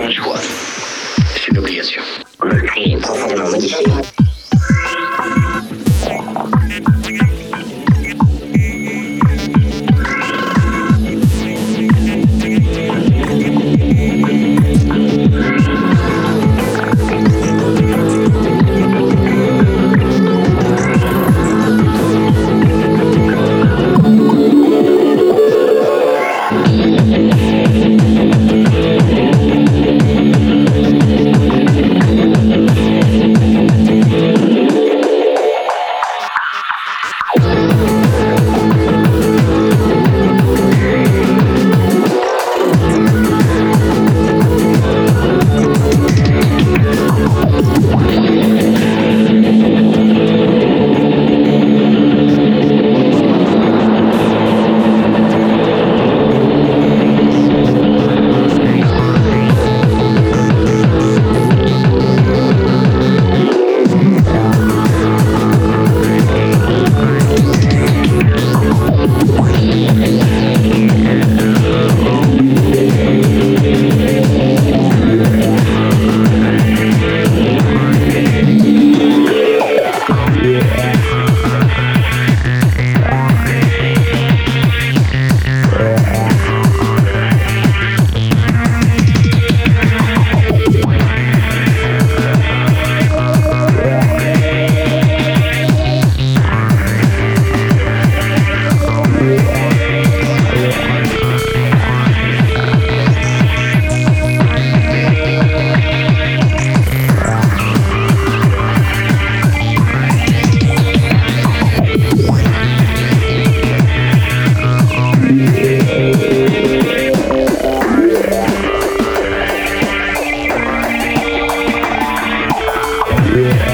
Choix. C'est une obligation. Yeah.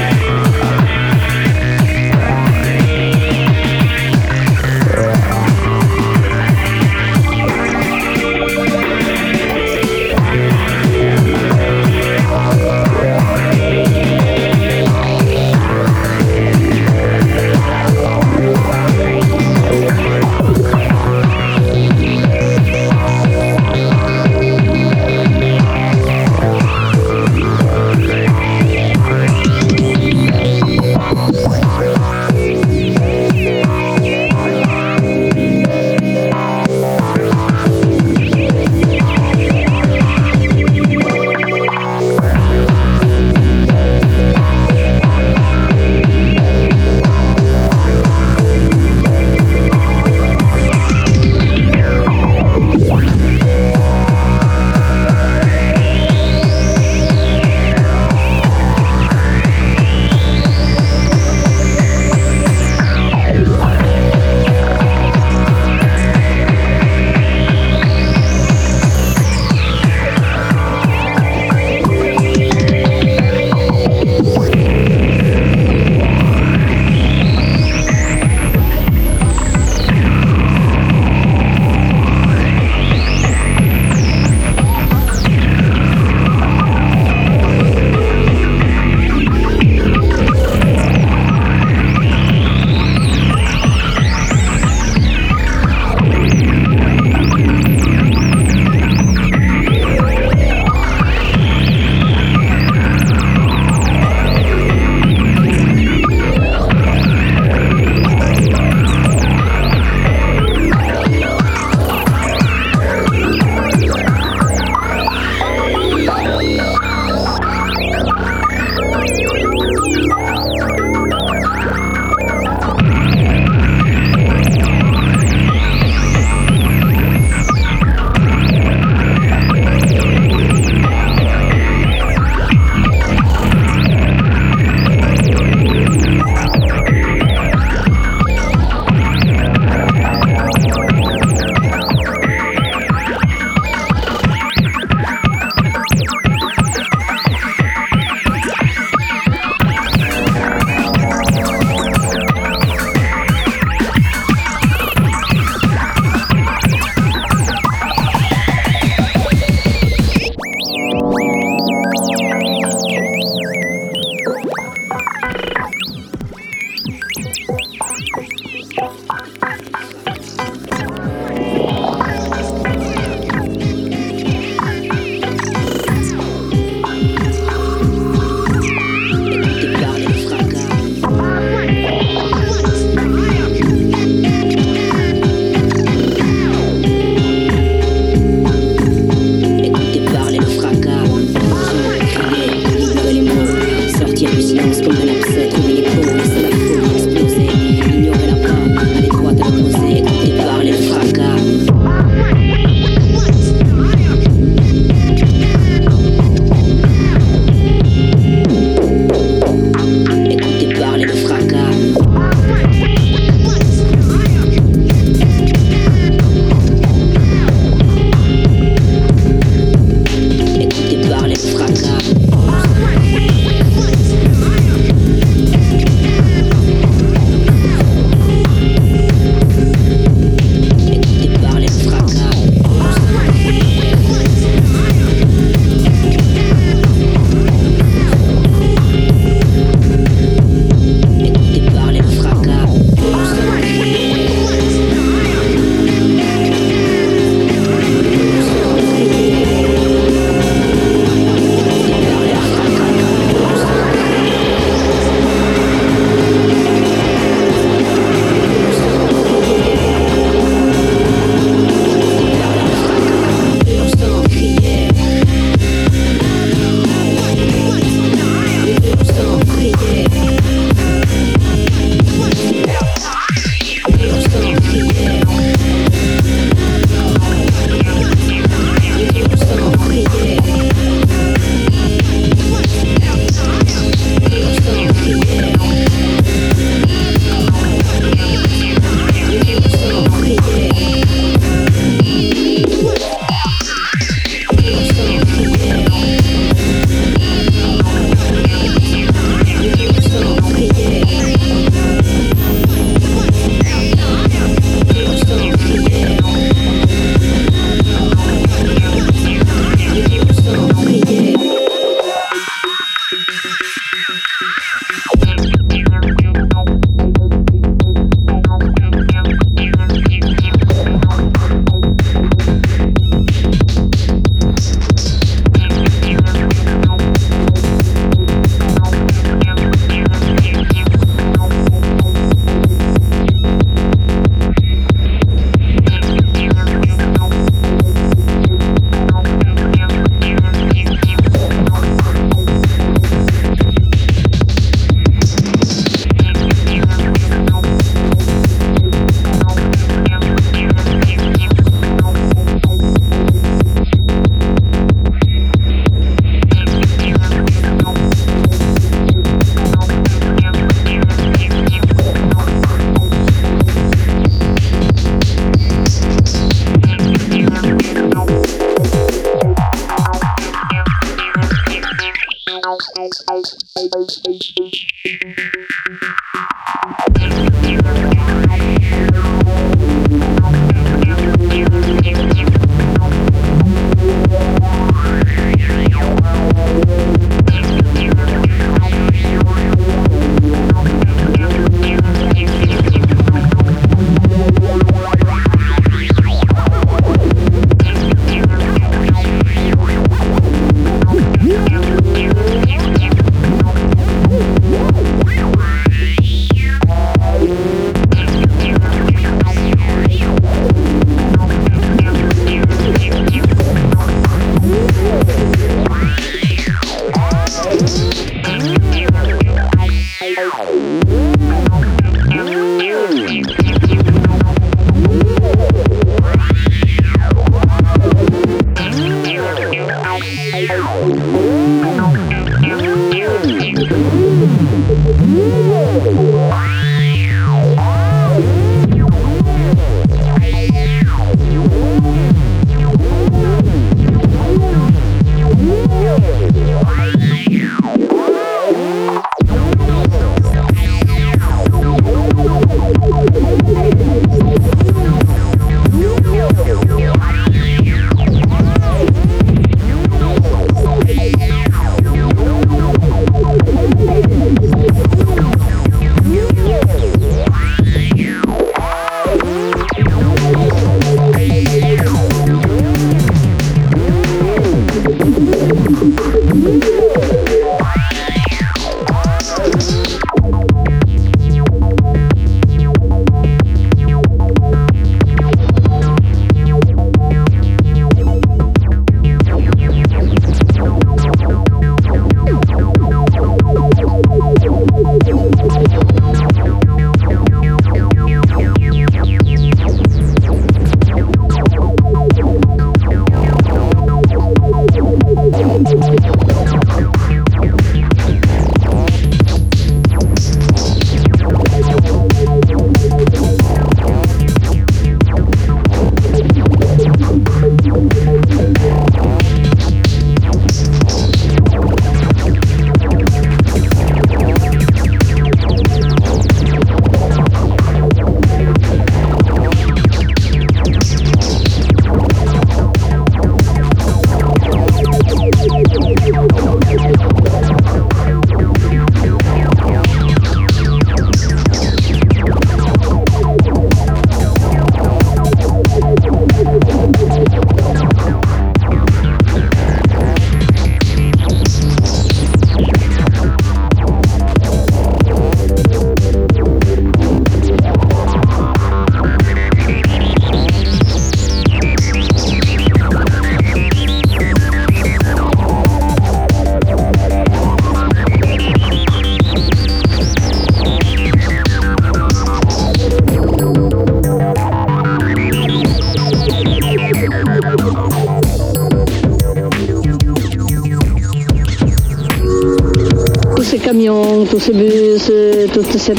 Tous ces bus, toute cette,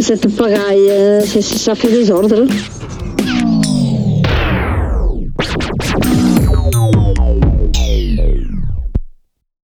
cette pagaille, ça fait désordre.